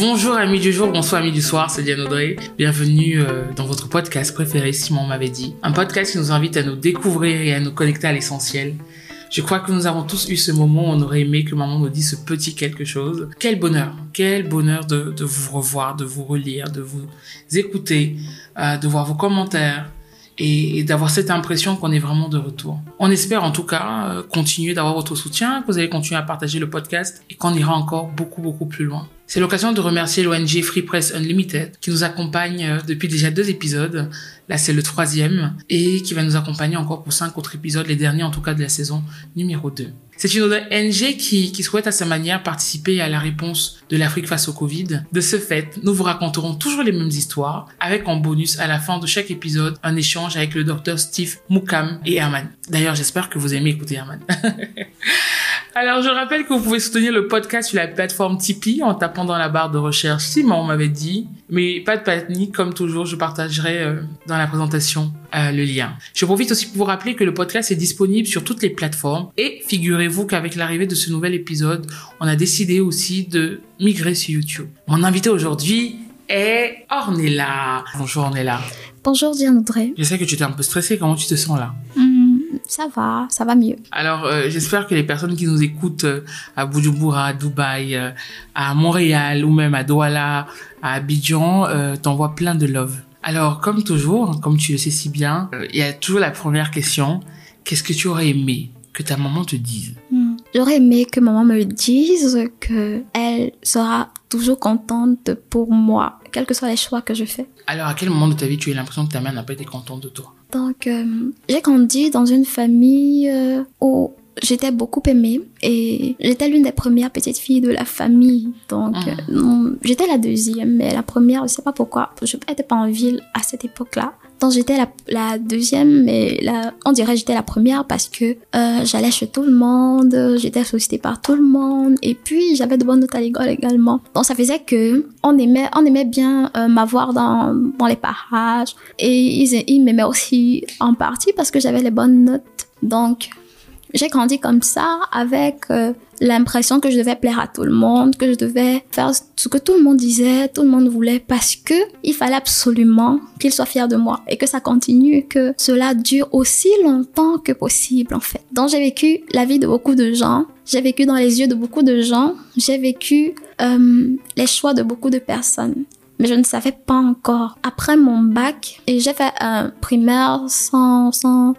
Bonjour amis du jour, bonsoir amis du soir, c'est Diane Audrey. Bienvenue euh, dans votre podcast préféré, Simon m'avait dit. Un podcast qui nous invite à nous découvrir et à nous connecter à l'essentiel. Je crois que nous avons tous eu ce moment où on aurait aimé que maman nous dise ce petit quelque chose. Quel bonheur, quel bonheur de, vous revoir, de vous relire, de vous écouter, euh, de voir vos commentaires, et, d'avoir cette impression qu'on est vraiment de retour. On espère en tout cas euh, continuer d'avoir votre soutien, que vous allez continuer à partager le podcast et qu'on ira encore beaucoup beaucoup plus loin. C'est l'occasion de remercier l'ONG Free Press Unlimited qui nous accompagne euh, depuis déjà deux épisodes. Là, c'est le troisième et qui va nous accompagner encore pour cinq autres épisodes, les derniers en tout cas de la saison numéro 2. C'est une ONG qui, qui souhaite à sa manière participer à la réponse de l'Afrique face au Covid. De ce fait, nous vous raconterons toujours les mêmes histoires, avec en bonus à la fin de chaque épisode un échange avec le docteur Steve Moukam et Herman. D'ailleurs, j'espère que vous aimez écouter Herman. Alors, je rappelle que vous pouvez soutenir le podcast sur la plateforme Tipeee en tapant dans la barre de recherche Simon m'avait dit. Mais pas de panique, comme toujours, je partagerai euh, dans la présentation euh, le lien. Je profite aussi pour vous rappeler que le podcast est disponible sur toutes les plateformes et figurez-vous qu'avec l'arrivée de ce nouvel épisode, on a décidé aussi de migrer sur YouTube. Mon invité aujourd'hui est Ornella. Bonjour Ornella. Bonjour Diane Audrey. Je sais que tu étais un peu stressée, comment tu te sens là? Ça va, ça va mieux. Alors, euh, j'espère que les personnes qui nous écoutent euh, à Bujumbura, à Dubaï, euh, à Montréal ou même à Douala, à Abidjan, t'envoient plein de love. Alors, comme toujours, comme tu le sais si bien, il y a toujours la première question. Qu'est-ce que tu aurais aimé que ta maman te dise? Hmm. J'aurais aimé que maman me dise que elle sera toujours contente pour moi, quels que soient les choix que je fais. Alors, à quel moment de ta vie tu as l'impression que ta mère n'a pas été contente de toi? Donc, euh, j'ai grandi dans une famille euh, où j'étais beaucoup aimée et j'étais l'une des premières petites filles de la famille. Donc, ah. euh, j'étais la deuxième, mais la première, je sais pas pourquoi. Je n'étais pas en ville à cette époque-là. Donc, j'étais la, la, deuxième, mais la, on dirait j'étais la première parce que euh, j'allais chez tout le monde, j'étais sollicitée par tout le monde, et puis j'avais de bonnes notes à l'école également. Donc, ça faisait que on aimait, on aimait bien euh, m'avoir dans, dans les parages, et ils, ils m'aimaient aussi en partie parce que j'avais les bonnes notes. Donc, j'ai grandi comme ça avec euh, l'impression que je devais plaire à tout le monde, que je devais faire ce que tout le monde disait, tout le monde voulait parce que il fallait absolument qu'ils soient fiers de moi et que ça continue, que cela dure aussi longtemps que possible en fait. Donc j'ai vécu la vie de beaucoup de gens, j'ai vécu dans les yeux de beaucoup de gens, j'ai vécu euh, les choix de beaucoup de personnes mais je ne savais pas encore. Après mon bac, et j'ai fait un primaire sans, sans,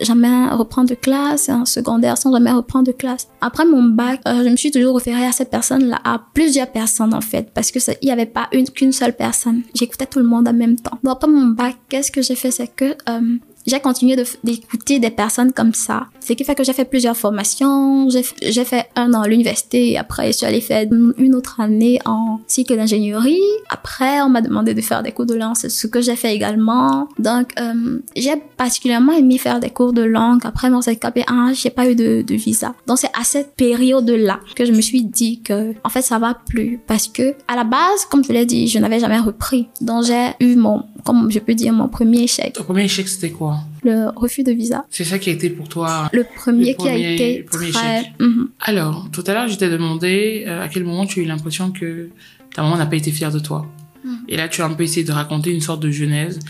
jamais reprendre de classe, un secondaire sans jamais reprendre de classe. Après mon bac, euh, je me suis toujours référée à cette personne-là, à plusieurs personnes en fait, parce que il n'y avait pas une qu'une seule personne. J'écoutais tout le monde en même temps. Bon, après mon bac, qu'est-ce que j'ai fait, c'est que euh, j'ai continué d'écouter des personnes comme ça. Ce qui fait que j'ai fait plusieurs formations. J'ai fait un an à l'université. Après, je suis allée faire une autre année en cycle d'ingénierie. Après, on m'a demandé de faire des cours de langue, ce que j'ai fait également. Donc, euh, j'ai particulièrement aimé faire des cours de langue. Après mon CKP1, ah, j'ai pas eu de, de visa. Donc, c'est à cette période-là que je me suis dit que, en fait, ça va plus. Parce que, à la base, comme je l'ai dit, je n'avais jamais repris. Donc, j'ai eu mon, comme je peux dire, mon premier échec. Ton premier échec, c'était quoi? Le refus de visa. C'est ça qui a été pour toi le premier, qui a été très... Mhm. Alors, tout à l'heure, je t'ai demandé euh, à quel moment tu as eu l'impression que ta maman n'a pas été fière de toi. Mhm. Et là, tu as un peu essayé de raconter une sorte de genèse.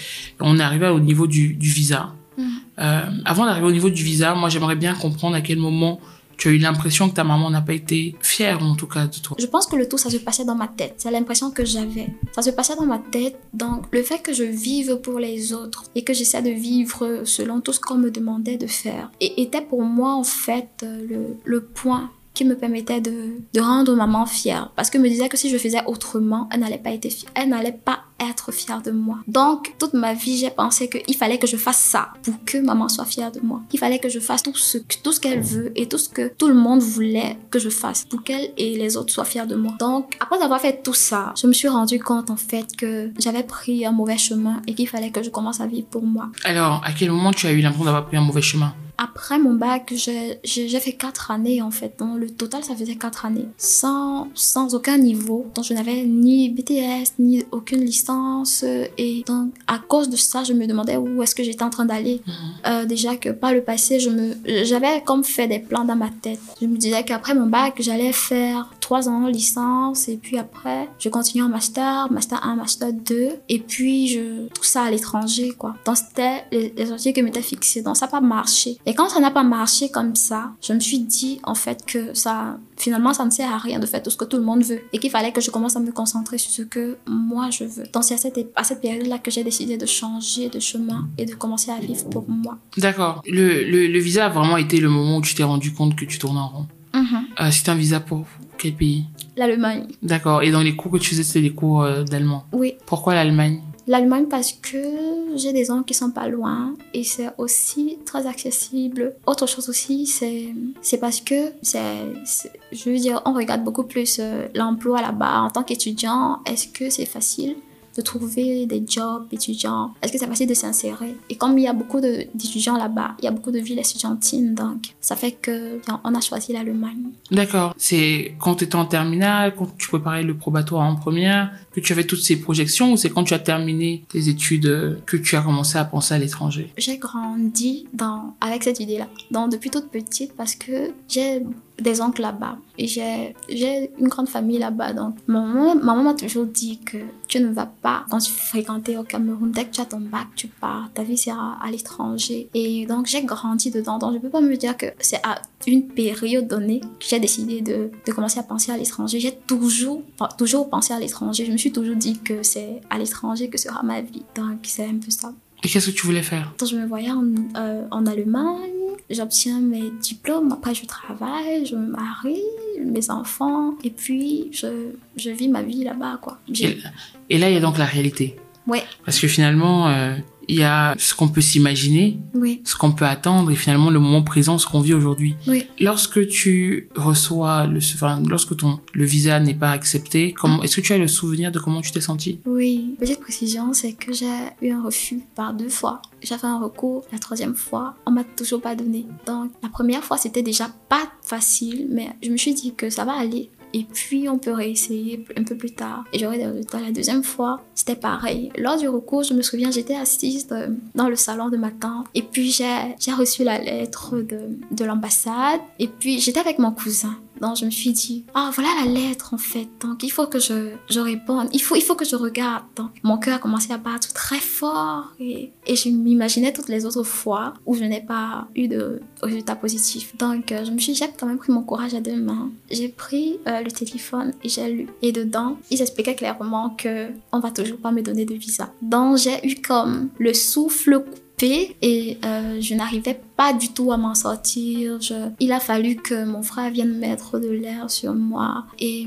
On est arrivé au niveau du, du visa. Mhm. Euh, avant d'arriver au niveau du visa, moi, j'aimerais bien comprendre à quel moment tu as eu l'impression que ta maman n'a pas été fière, en tout cas, de toi Je pense que le tout, ça se passait dans ma tête. C'est l'impression que j'avais. Ça se passait dans ma tête. Donc, le fait que je vive pour les autres et que j'essaie de vivre selon tout ce qu'on me demandait de faire et était pour moi, en fait, le, le point qui me permettait de, de rendre maman fière. Parce que me disait que si je faisais autrement, elle n'allait pas être fière. Elle n'allait pas être fière de moi. Donc, toute ma vie, j'ai pensé qu'il fallait que je fasse ça pour que maman soit fière de moi. Il fallait que je fasse tout ce, tout ce qu'elle veut et tout ce que tout le monde voulait que je fasse pour qu'elle et les autres soient fiers de moi. Donc, après avoir fait tout ça, je me suis rendu compte en fait que j'avais pris un mauvais chemin et qu'il fallait que je commence à vivre pour moi. Alors, à quel moment tu as eu l'impression d'avoir pris un mauvais chemin? Après mon bac, j'ai fait quatre années en fait. Donc, le total, ça faisait quatre années. Sans, sans aucun niveau. Donc je n'avais ni BTS, ni aucune licence. Et donc à cause de ça, je me demandais où est-ce que j'étais en train d'aller. Mhm. Euh, déjà que par le passé, je me, j'avais comme fait des plans dans ma tête. Je me disais qu'après mon bac, j'allais faire trois ans licence. Et puis après, je continue en master, master 1, master 2. Et puis je, tout ça à l'étranger quoi. Donc c'était les, les objectifs que m'étais fixés. Donc ça n'a pas marché. Et quand ça n'a pas marché comme ça, je me suis dit en fait que ça, finalement, ça ne sert à rien de faire tout ce que tout le monde veut et qu'il fallait que je commence à me concentrer sur ce que moi je veux. Donc c'est à cette, à cette période-là que j'ai décidé de changer de chemin et de commencer à vivre pour moi. D'accord. Le, le, le, visa a vraiment été le moment où tu t'es rendu compte que tu tournais en rond. Mm -hmm. euh, C'était un visa pour quel pays? L'Allemagne. D'accord. Et dans les cours que tu faisais, c'était les cours euh, d'allemand? Oui. Pourquoi l'Allemagne? L'Allemagne parce que j'ai des gens qui sont pas loin et c'est aussi très accessible. Autre chose aussi, c'est parce que c'est je veux dire on regarde beaucoup plus euh, l'emploi là-bas en tant qu'étudiant. Est-ce que c'est facile? De trouver des jobs étudiants? Est-ce que c'est facile de s'insérer? Et comme il y a beaucoup d'étudiants là-bas, il y a beaucoup de villes estudiantines, donc ça fait que bien, on a choisi l'Allemagne. D'accord. C'est quand tu étais en terminale, quand tu préparais le probatoire en première, que tu avais toutes ces projections, ou c'est quand tu as terminé tes études que tu as commencé à penser à l'étranger? J'ai grandi dans, avec cette idée-là, donc depuis toute petite, parce que j'ai des oncles là-bas. J'ai j'ai une grande famille là-bas donc maman maman m'a toujours dit que tu ne vas pas quand tu fréquenter au Cameroun. Dès que tu as ton bac tu pars ta vie sera à l'étranger. Et donc j'ai grandi dedans. Donc je peux pas me dire que c'est à une période donnée que j'ai décidé de, de commencer à penser à l'étranger. J'ai toujours toujours pensé à l'étranger. Je me suis toujours dit que c'est à l'étranger que sera ma vie. Donc c'est un peu ça. Et qu'est-ce que tu voulais faire? Donc je me voyais en, euh, en Allemagne j'obtiens mes diplômes, après je travaille, je me marie, mes enfants, et puis je, je vis ma vie là-bas, quoi. Et, et, là, il y a donc la réalité. Ouais. Parce que finalement, euh, il y a ce qu'on peut s'imaginer, oui. ce qu'on peut attendre, et finalement le moment présent, ce qu'on vit aujourd'hui. Oui. Lorsque tu reçois, le, enfin, lorsque ton, le visa n'est pas accepté, comment, est-ce que tu as le souvenir de comment tu t'es senti Oui, petite précision, c'est que j'ai eu un refus par deux fois. J'ai fait un recours la troisième fois, on m'a toujours pas donné. Donc la première fois, c'était déjà pas facile, mais je me suis dit que ça va aller et puis on peut réessayer un peu plus tard. Et j'aurai des résultats la deuxième fois. C'était pareil. Lors du recours, je me souviens, j'étais assise dans le salon de ma tante et puis j'ai reçu la lettre de, de l'ambassade et puis j'étais avec mon cousin. Donc je me suis dit, ah voilà la lettre en fait, donc il faut que je, je réponde, il faut, il faut que je regarde. Donc mon cœur a commencé à battre très fort et, et je m'imaginais toutes les autres fois où je n'ai pas eu de résultat positif. Donc euh, je me suis j'ai quand même pris mon courage à deux mains. J'ai pris euh, le téléphone et j'ai lu. Et dedans, ils expliquaient clairement que on va toujours pas me donner de visa. Donc j'ai eu comme le souffle coupé et euh, je n'arrivais pas du tout à m'en sortir. Il a fallu que mon frère vienne mettre de l'air sur moi et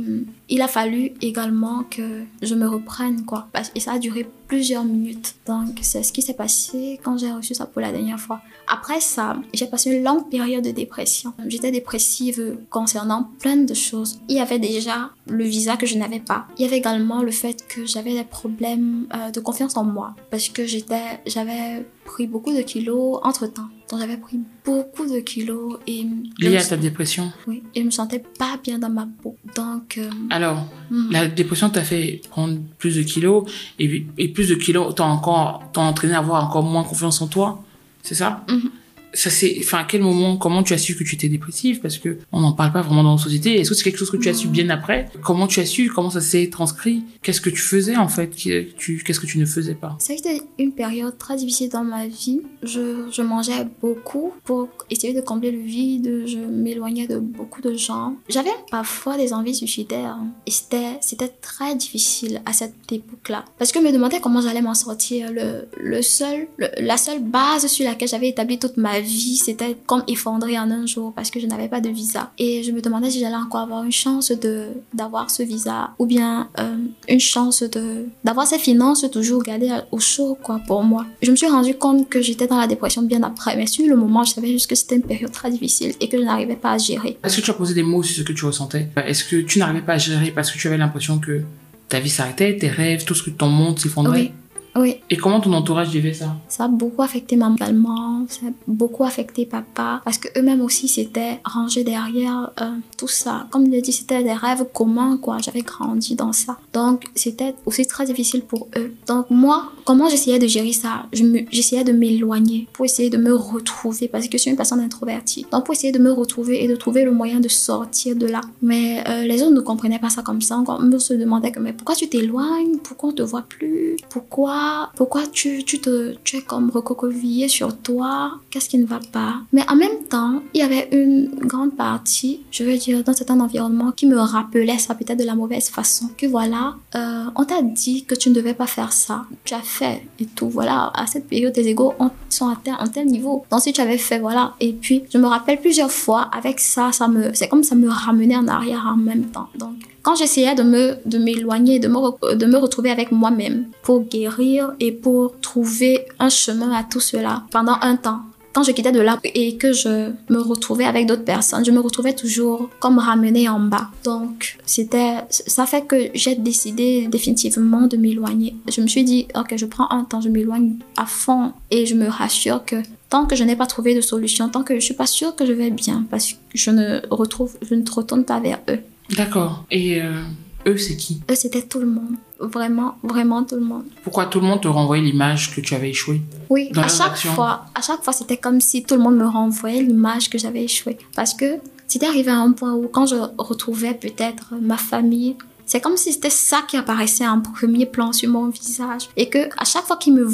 il a fallu également que je me reprenne quoi. Et ça a duré plusieurs minutes. Donc c'est ce qui s'est passé quand j'ai reçu ça pour la dernière fois. Après ça, j'ai passé une longue période de dépression. J'étais dépressive concernant plein de choses. Il y avait déjà le visa que je n'avais pas. Il y avait également le fait que j'avais des problèmes euh, de confiance en moi parce que j'avais pris beaucoup de kilos entre Donc j'avais pris beaucoup de kilos et lié à ta dépression. Oui, et je me sentais pas bien dans ma peau. Donc euh... alors mm. la dépression t'a fait prendre plus de kilos et, et plus de kilos t'as encore t'as entraîné à avoir encore moins confiance en toi, c'est ça? -hmm. Ça c'est enfin à quel moment comment tu as su que tu étais dépressive? Parce que on n'en parle pas vraiment dans la société. Est-ce que c'est quelque chose que tu as su bien après? Comment tu as su? Comment ça s'est transcrit? Qu'est-ce que tu faisais en fait Qu'est-ce que tu ne faisais pas? C'était une période très difficile dans ma vie. Je, mangeais beaucoup pour essayer de combler le vide. Je m'éloignais de beaucoup de gens. J'avais parfois des envies suicidaires et c'était c'était très difficile à cette époque-là parce que je me demandais comment j'allais m'en sortir. Le, le seul la seule base sur laquelle j'avais établi toute ma ma vie s'était comme effondrée en un jour parce que je n'avais pas de visa. Et je me demandais si j'allais encore avoir une chance de d'avoir ce visa ou bien euh, une chance de d'avoir ces finances toujours gardées au chaud quoi pour moi. Je me suis rendu compte que j'étais dans la dépression bien après, mais sur le moment, je savais juste que c'était une période très difficile et que je n'arrivais pas à gérer. Est-ce que tu as posé des mots sur ce que tu ressentais? Est-ce que tu n'arrivais pas à gérer parce que tu avais l'impression que ta vie s'arrêtait, tes rêves, tout ce que ton monde s'effondrait? Oui. Oui, Et comment ton entourage vivait ça? Ça a beaucoup affecté maman également, ça a beaucoup affecté papa, parce que eux-mêmes aussi s'étaient rangés derrière euh, tout ça. Comme je l'ai dit, c'était des rêves communs, quoi. J'avais grandi dans ça. Donc, c'était aussi très difficile pour eux. Donc, moi, comment j'essayais de gérer ça? Je J'essayais de m'éloigner pour essayer de me retrouver, parce que je suis une personne introvertie. Donc, pour essayer de me retrouver et de trouver le moyen de sortir de là. Mais euh, les autres ne comprenaient pas ça comme ça. On me se demandait que, mais pourquoi tu t'éloignes? Pourquoi on te voit plus? Pourquoi, pourquoi tu, tu, te, es comme recroquevillé sur toi? Qu'est-ce qui ne va pas? Mais en même temps, il y avait une grande partie, je veux dire, dans certains environnements qui me rappelait ça peut-être de la mauvaise façon. Que voilà, euh, on t'a dit que tu ne devais pas faire ça. Tu as fait et tout. Voilà, à cette période, tes égaux ont- sont atteints à tel niveau. Donc si tu avais fait, voilà. Et puis, je me rappelle plusieurs fois, avec ça, ça me, c'est comme ça me ramenait en arrière en même temps. Donc, quand j'essayais de me de m'éloigner, de me de me retrouver avec moi-même pour guérir et pour trouver un chemin à tout cela pendant un temps. Quand je quittais de là et que je me retrouvais avec d'autres personnes, je me retrouvais toujours comme ramenée en bas. Donc, c'était, ça fait que j'ai décidé définitivement de m'éloigner. Je me suis dit, ok, je prends un temps, je m'éloigne à fond et je me rassure que tant que je n'ai pas trouvé de solution, tant que je suis pas sûre que je vais bien, parce que je ne retrouve, je ne retourne pas vers eux. D'accord. Et euh, eux, c'est qui? Eux, c'était tout le monde. Vraiment, vraiment tout le monde. Pourquoi tout le monde te renvoyait l'image que tu avais échoué Oui, Dans à chaque actions. fois, à chaque fois, c'était comme si tout le monde me renvoyait l'image que j'avais échoué. Parce que c'était arrivé à un point où quand je retrouvais peut-être ma famille, c'est comme si c'était ça qui apparaissait en premier plan sur mon visage. Et que à chaque fois qu'ils me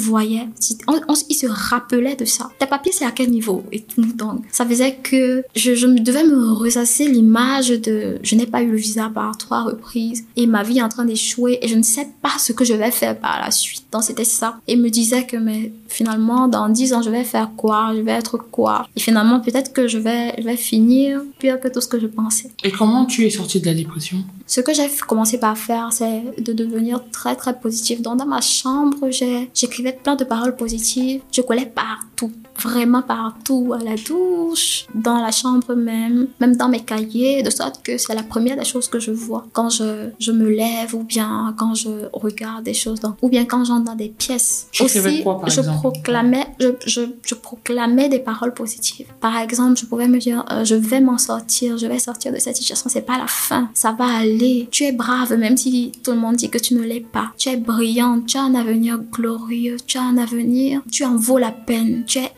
on- ils se rappelaient de ça. Tes papiers, c'est à quel niveau? Et tout. Donc, ça faisait que je, je devais me ressasser l'image de je n'ai pas eu le visa par trois reprises et ma vie est en train d'échouer et je ne sais pas ce que je vais faire par la suite. Donc, c'était ça. Et me disait que, mais finalement, dans dix ans, je vais faire quoi? Je vais être quoi? Et finalement, peut-être que je vais, je vais finir pire que tout ce que je pensais. Et comment tu es sortie de la dépression? Ce que j'ai commencé par faire, c'est de devenir très très positive. Donc dans ma chambre, j'écrivais plein de paroles positives. Je collais partout, vraiment partout, à la douche, dans la chambre même, même dans mes cahiers, de sorte que c'est la première des choses que je vois quand je, je me lève ou bien quand je regarde des choses, dans, ou bien quand j'entre dans des pièces. Tu écrivais quoi, par je exemple? proclamais, je, je, je proclamais des paroles positives. Par exemple, je pouvais me dire, euh, je vais m'en sortir, je vais sortir de cette situation, c'est pas la fin, ça va aller. Tu es brave, même si tout le monde dit que tu ne l'es pas. Tu es brillante, tu as un avenir glorieux, tu as un avenir, tu en vaux la peine, tu es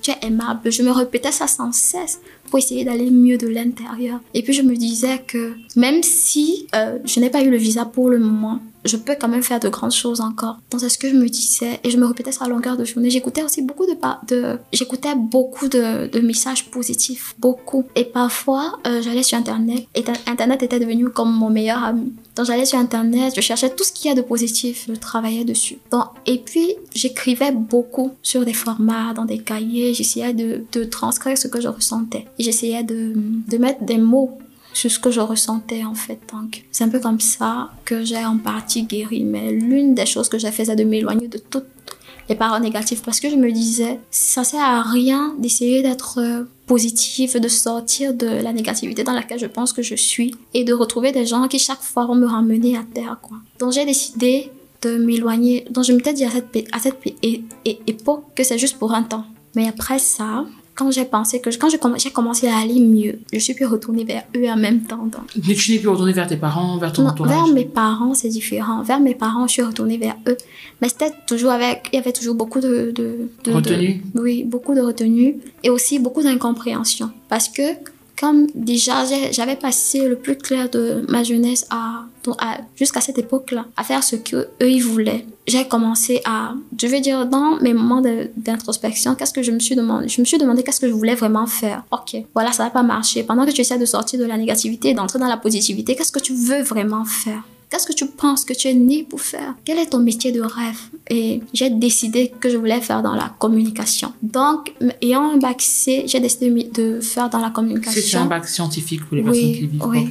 tu es aimable. Je me répétais ça sans cesse pour essayer d'aller mieux de l'intérieur. Et puis je me disais que même si euh, je n'ai pas eu le visa pour le moment, je peux quand même faire de grandes choses encore. Donc c'est ce que je me disais et je me répétais ça à longueur de journée. J'écoutais aussi beaucoup de, de j'écoutais beaucoup de, messages positifs, beaucoup. Et parfois euh, j'allais sur internet et internet était devenu comme mon meilleur ami. Donc j'allais sur internet, je cherchais tout ce qu'il y a de positif, je travaillais dessus. Donc et puis j'écrivais beaucoup sur des formats, dans des cahiers, j'essayais de transcrire ce que je ressentais. J'essayais de, de mettre des mots sur ce que je ressentais en fait. Donc, c'est un peu comme ça que j'ai en partie guéri. Mais l'une des choses que j'ai fait, c'est de m'éloigner de toutes les paroles négatives parce que je me disais, ça sert à rien d'essayer d'être euh, positif, de sortir de la négativité dans laquelle je pense que je suis et de retrouver des gens qui chaque fois vont me ramener à terre, quoi. Donc, j'ai décidé de m'éloigner. Donc, je m'étais dit à cette, à cette époque que c'est juste pour un temps. Mais après ça, quand j'ai pensé que quand comm- j'ai commencé à aller mieux, je suis plus retournée vers eux en même temps. Donc, Mais tu n'es plus retournée vers tes parents, vers ton non, entourage? vers mes parents, c'est différent. Vers mes parents, je suis retournée vers eux. Mais c'était toujours avec, il y avait toujours beaucoup de, de, de- Retenue? de- oui, beaucoup de retenue et aussi beaucoup d'incompréhension. Parce que, comme déjà, j'avais passé le plus clair de ma jeunesse à, à- jusqu'à cette époque-là, à faire ce que eux ils voulaient. J'ai commencé à, je veux dire, dans mes moments d'introspection, qu'est-ce que je me suis demandé? Je me suis demandé qu'est-ce que je voulais vraiment faire. Ok, voilà, ça va pas marcher. Pendant que tu essaies de sortir de la négativité et d'entrer dans la positivité, qu'est-ce que tu veux vraiment faire? Qu'est-ce que tu penses que tu es né pour faire? Quel est ton métier de rêve? Et j'ai décidé que je voulais faire dans la communication. Donc, ayant un bac C, j'ai décidé de faire dans la communication. C'est un bac scientifique pour les personnes qui vivent oui.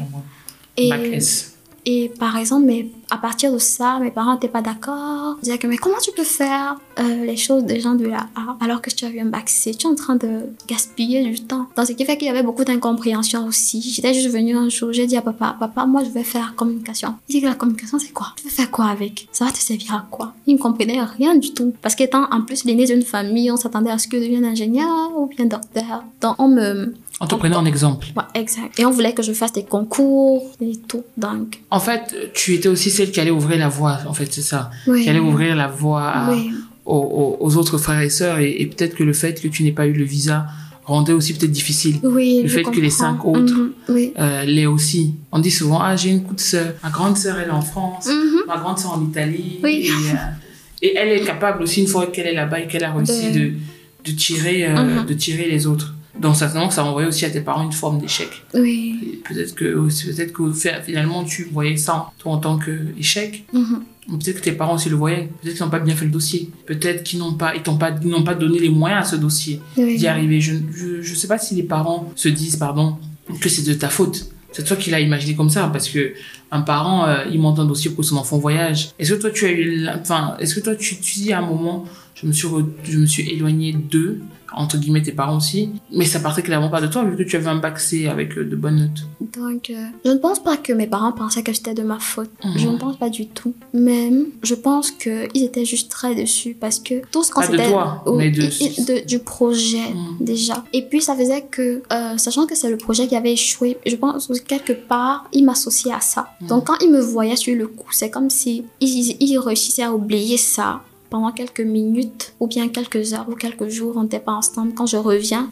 Bac S. Et par exemple, mais à partir de ça, mes parents n'étaient pas d'accord. Ils disaient que, mais comment tu peux faire euh, les choses des gens de la A alors que tu as eu un bac C? Tu es en train de gaspiller du temps. Donc, ce qui fait qu'il y avait beaucoup d'incompréhension aussi. J'étais juste venue un jour, j'ai dit à papa, papa, moi je vais faire communication. Il dit que la communication, c'est quoi Tu veux faire quoi avec? Ça va te servir à quoi Il ne comprenait rien du tout. Parce qu'étant en plus l'aîné d'une famille, on s'attendait à ce que je devienne ingénieur ou bien docteur. Donc, on me, on te prenait en exemple. Ouais, exact. Et on voulait que je fasse des concours et tout. Donc. En fait, tu étais aussi celle qui allait ouvrir la voie, en fait, c'est ça. Oui. Qui allait ouvrir la voie aux, autres frères et sœurs. Et, peut-être que le fait que tu n'aies pas eu le visa rendait aussi peut-être difficile. Oui, le fait que les cinq autres mm l'aient aussi. On dit souvent, ah, j'ai une coup de sœur. Ma grande sœur, elle est en France. Mhm. Ma grande sœur en Italie. Oui. Et, euh, et, elle est capable aussi, une fois qu'elle est là-bas et qu'elle a réussi de, de tirer, euh, mhm. de tirer les autres. Donc certainement ça envoyait aussi à tes parents une forme d'échec. Oui. Peut-être que peut-être que finalement tu voyais ça toi en tant qu'échec. Mm Peut-être que tes parents aussi le voyaient. Peut-être qu'ils n'ont pas bien fait le dossier. Peut-être qu'ils n'ont pas, ils t'ont pas, n'ont pas donné les moyens à ce dossier d'y arriver. Je, je, je sais pas si les parents se disent, pardon, que c'est de ta faute. C'est toi qui l'as imaginé comme ça parce que un parent, euh, il monte un dossier pour que son enfant voyage. Est-ce que toi tu as eu, enfin, est-ce que toi tu, tu dis à un moment, je me suis, je me suis éloigné d'eux entre guillemets tes parents aussi, mais ça partait clairement pas de toi vu que tu avais un bac C avec euh, de bonnes notes. Donc, euh, je ne pense pas que mes parents pensaient que c'était de ma faute. Je ne mhm. pense pas du tout. Même, je pense qu'ils étaient juste très dessus parce que tout ce qu'on s'était... de toi, mais de... du projet mhm. déjà. Et puis ça faisait que, euh, sachant que c'est le projet qui avait échoué, je pense que quelque part, ils m'associaient à ça. Mhm. Donc quand ils me voyaient sur le coup, c'est comme si ils, ils réussissaient à oublier ça pendant quelques minutes ou bien quelques heures ou quelques jours, on n'était pas ensemble. Quand je reviens,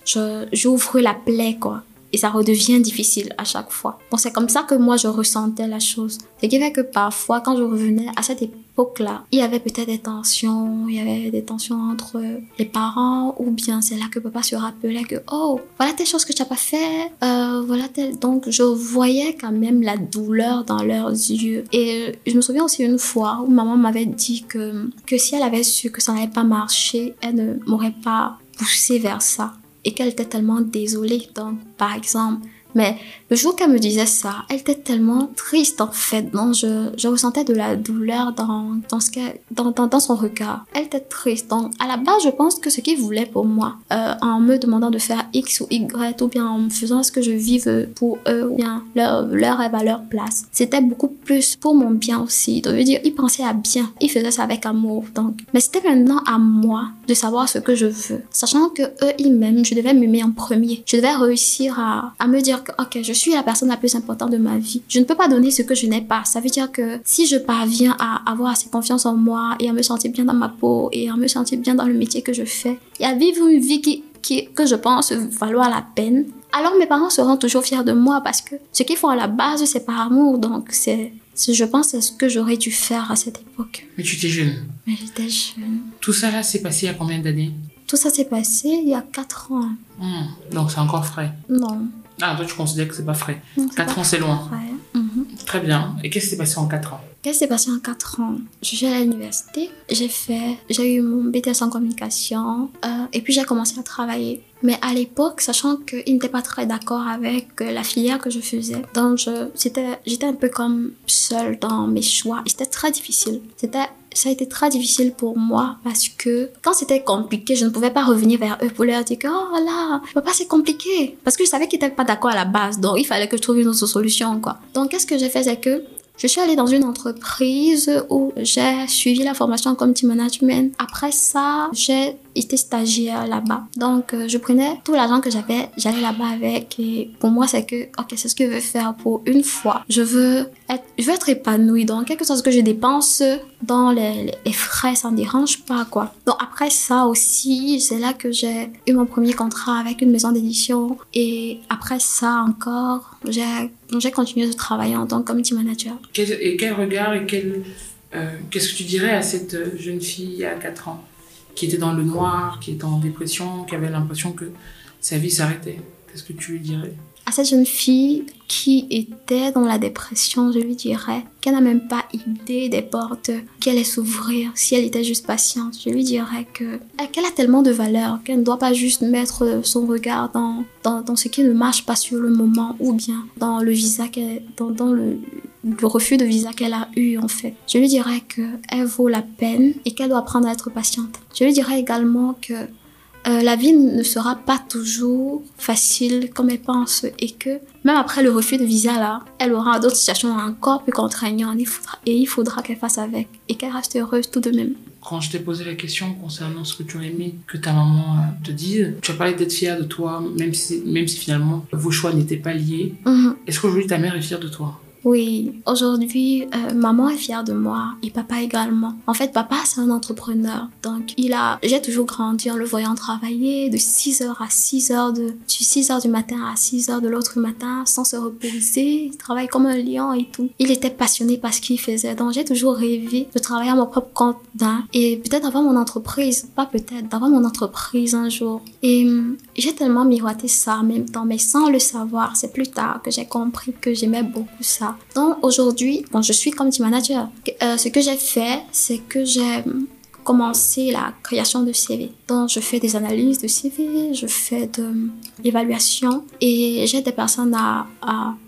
j'ouvre la plaie, quoi et ça redevient difficile à chaque fois. Bon, c'est comme ça que moi je ressentais la chose. Ce qui fait que parfois, quand je revenais à cette époque-là, il y avait peut-être des tensions, il y avait des tensions entre les parents, ou bien c'est là que papa se rappelait que, oh, voilà telle chose que tu n'as pas fait, euh, voilà telle. Donc, je voyais quand même la douleur dans leurs yeux. Et je me souviens aussi une fois où maman m'avait dit que, que si elle avait su que ça n'allait pas marcher, elle ne m'aurait pas poussé vers ça et qu'elle était tellement désolée. Donc, par exemple, mais le jour qu'elle me disait ça, elle était tellement triste en fait. Donc je, je ressentais de la douleur dans, dans, ce dans, dans, dans, son regard. Elle était triste. Donc à la base, je pense que ce qu'il voulait pour moi, euh, en me demandant de faire X ou Y, ou bien en me faisant ce que je vive pour eux, ou bien leur, leur rêve à leur place, c'était beaucoup plus pour mon bien aussi. Donc je veux dire, il pensait à bien. Il faisait ça avec amour. Donc, mais c'était maintenant à moi de savoir ce que je veux. Sachant que eux, ils m'aiment, je devais m'aimer en premier. Je devais réussir à, à me dire que, ok, je suis la personne la plus importante de ma vie. Je ne peux pas donner ce que je n'ai pas. Ça veut dire que si je parviens à avoir assez confiance en moi et à me sentir bien dans ma peau et à me sentir bien dans le métier que je fais et à vivre une vie qui, qui que je pense valoir la peine, alors mes parents seront toujours fiers de moi parce que ce qu'ils font à la base, c'est par amour. Donc, c'est, je pense, c'est ce que j'aurais dû faire à cette époque. Mais tu étais jeune. Mais j'étais jeune. Tout ça là, s'est passé il y a combien d'années? Tout ça s'est passé il y a 4 ans. Hmm. Donc, c'est encore frais Non. Ah, toi, tu considères que c'est pas frais. 4 ans, c'est loin. Mhm. Très bien. Et qu'est-ce qui s'est passé en 4 ans? Qu'est-ce qui s'est passé en 4 ans? Je suis à l'université. J'ai fait, j'ai eu mon BTS en communication. Euh, et puis, j'ai commencé à travailler. Mais à l'époque, sachant qu'il n'était pas très d'accord avec la filière que je faisais, donc j'étais un peu comme seule dans mes choix. C'était très difficile. C'était ça a été très difficile pour moi parce que quand c'était compliqué, je ne pouvais pas revenir vers eux pour leur dire que, oh là, papa, c'est compliqué. Parce que je savais qu'ils n'étaient pas d'accord à la base. Donc, il fallait que je trouve une autre solution, quoi. Donc, qu'est-ce que j'ai fait, c'est que je suis allée dans une entreprise où j'ai suivi la formation en community management. Après ça, j'ai été stagiaire là-bas. Donc, euh, je prenais tout l'argent que j'avais, j'allais là-bas avec. Et pour moi, c'est que, ok, c'est ce que je veux faire pour une fois. Je veux être, je épanouie. Donc, quelque chose que je dépense dans les, frais, ça ne dérange pas, quoi. Donc, après ça aussi, c'est là que j'ai eu mon premier contrat avec une maison d'édition. Et après ça encore, j'ai continué de travailler en tant que community manager. et quel regard et quel, euh, qu'est-ce que tu dirais à cette jeune fille à 4 ans? Qui était dans le noir, qui était en dépression, qui avait l'impression que sa vie s'arrêtait. Qu'est-ce que tu lui dirais? À cette jeune fille qui était dans la dépression, je lui dirais qu'elle n'a même pas idée des portes qu'elle allait s'ouvrir si elle était juste patiente. Je lui dirais que qu'elle a tellement de valeur qu'elle ne doit pas juste mettre son regard dans, dans, ce qui ne marche pas sur le moment ou bien dans le visa dans, dans le, le refus de visa qu'elle a eu en fait. Je lui dirais qu'elle vaut la peine et qu'elle doit apprendre à être patiente. Je lui dirais également que euh, la vie ne sera pas toujours facile comme elle pense et que même après le refus de visa là, elle aura d'autres situations encore plus contraignantes et il faudra qu'elle fasse avec et qu'elle reste heureuse tout de même. Quand je t'ai posé la question concernant ce que tu aurais aimé que ta maman euh, te dise, tu as parlé d'être fière de toi, même si, même si finalement vos choix n'étaient pas liés. Mhm. Est-ce qu'aujourd'hui ta mère est fière de toi? Oui, aujourd'hui, euh, maman est fière de moi et papa également. En fait, papa, c'est un entrepreneur. Donc, il a, j'ai toujours grandi en le voyant travailler de 6h à 6h de, du 6h du matin à 6h de l'autre matin sans se reposer. Il travaille comme un lion et tout. Il était passionné par ce qu'il faisait. Donc, j'ai toujours rêvé de travailler à mon propre compte d'un et peut-être avoir mon entreprise. Pas peut-être, d'avoir mon entreprise un jour. Et j'ai tellement miroité ça en même temps, mais sans le savoir. C'est plus tard que j'ai compris que j'aimais beaucoup ça. Donc aujourd'hui, bon, je suis community manager. Euh, ce que j'ai fait, c'est que j'ai commencé la création de CV. Donc je fais des analyses de CV, je fais de l'évaluation et j'ai des personnes à,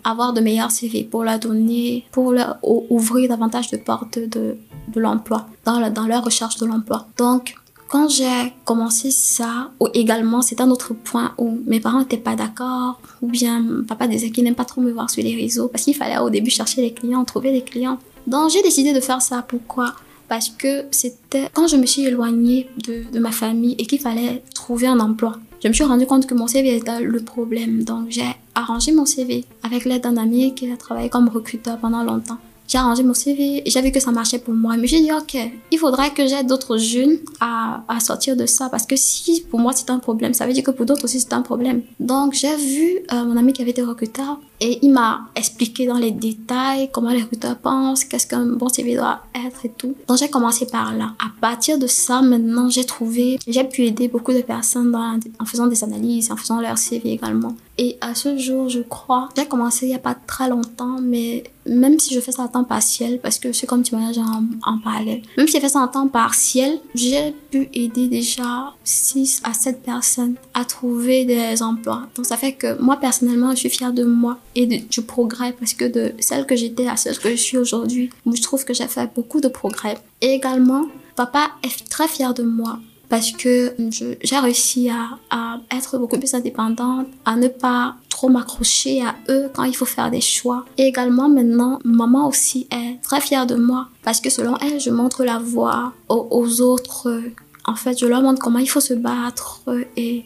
avoir de meilleurs CV pour leur donner, pour leur ouvrir davantage de portes de, de l'emploi dans, dans leur recherche de l'emploi. Donc quand j'ai commencé ça, ou également, c'est un autre point où mes parents n'étaient pas d'accord, ou bien papa disait qu'il n'aime pas trop me voir sur les réseaux, parce qu'il fallait au début chercher les clients, trouver les clients. Donc j'ai décidé de faire ça. Pourquoi? Parce que c'était quand je me suis éloignée de, de ma famille et qu'il fallait trouver un emploi. Je me suis rendu compte que mon CV était le problème. Donc j'ai arrangé mon CV avec l'aide d'un ami qui a travaillé comme recruteur pendant longtemps j'ai arrangé mon CV j'ai vu que ça marchait pour moi. Mais j'ai dit, ok, il faudrait que j'aide d'autres jeunes à, à sortir de ça parce que si pour moi c'est un problème, ça veut dire que pour d'autres aussi c'est un problème. Donc j'ai vu euh, mon ami qui avait été recruteur et il m'a expliqué dans les détails comment les recruteurs pensent, qu'est-ce qu'un bon CV doit être et tout. Donc j'ai commencé par là. À partir de ça, maintenant j'ai trouvé, j'ai pu aider beaucoup de personnes en faisant des analyses, en faisant leur CV également. Et à ce jour, je crois, j'ai commencé il n'y a pas très longtemps, mais même si je fais ça à temps partiel, parce que c'est comme tu m'as en, en parallèle, même si j'ai fait ça en temps partiel, j'ai pu aider déjà 6 à 7 personnes à trouver des emplois. Donc ça fait que moi personnellement, je suis fière de moi et du progrès parce que de celle que j'étais à celle que je suis aujourd'hui, je trouve que j'ai fait beaucoup de progrès. Et également, papa est très fier de moi parce que j'ai réussi à, être beaucoup plus indépendante, à ne pas trop m'accrocher à eux quand il faut faire des choix. Et également maintenant, maman aussi est très fière de moi parce que selon elle, je montre la voie aux, autres en fait, je leur montre comment il faut se battre et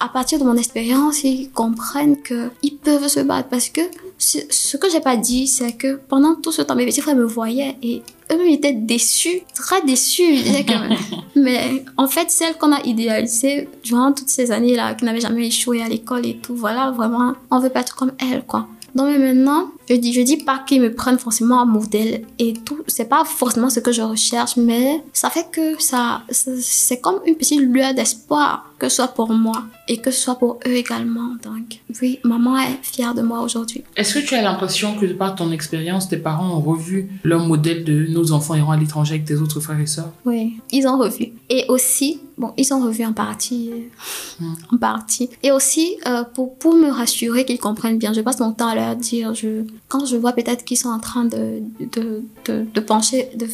à partir de mon expérience, ils comprennent qu'ils peuvent se battre parce que ce que j'ai pas dit, c'est que pendant tout ce temps, mes petits frères me voyaient et eux-mêmes étaient déçus, très déçus. mais en fait, celle qu'on a idéalisée durant toutes ces années-là, qui n'avait jamais échoué à l'école et tout, voilà, vraiment, on veut pas être comme elle, quoi. Donc maintenant, je dis, je dis pas qu'ils me prennent forcément un modèle et tout. C'est pas forcément ce que je recherche, mais ça fait que ça, c'est comme une petite lueur d'espoir, que ce soit pour moi et que ce soit pour eux également. Donc, oui, maman est fière de moi aujourd'hui. Est-ce que tu as l'impression que, par ton expérience, tes parents ont revu leur modèle de nos enfants iront à l'étranger avec tes autres frères et sœurs? Oui, ils ont revu. Et aussi, bon, ils ont revu en partie, hmm. en partie. Et aussi, euh, pour, pour me rassurer qu'ils comprennent bien, je passe mon temps à leur dire, je, quand je vois peut-être qu'ils sont en train de, de, pencher, de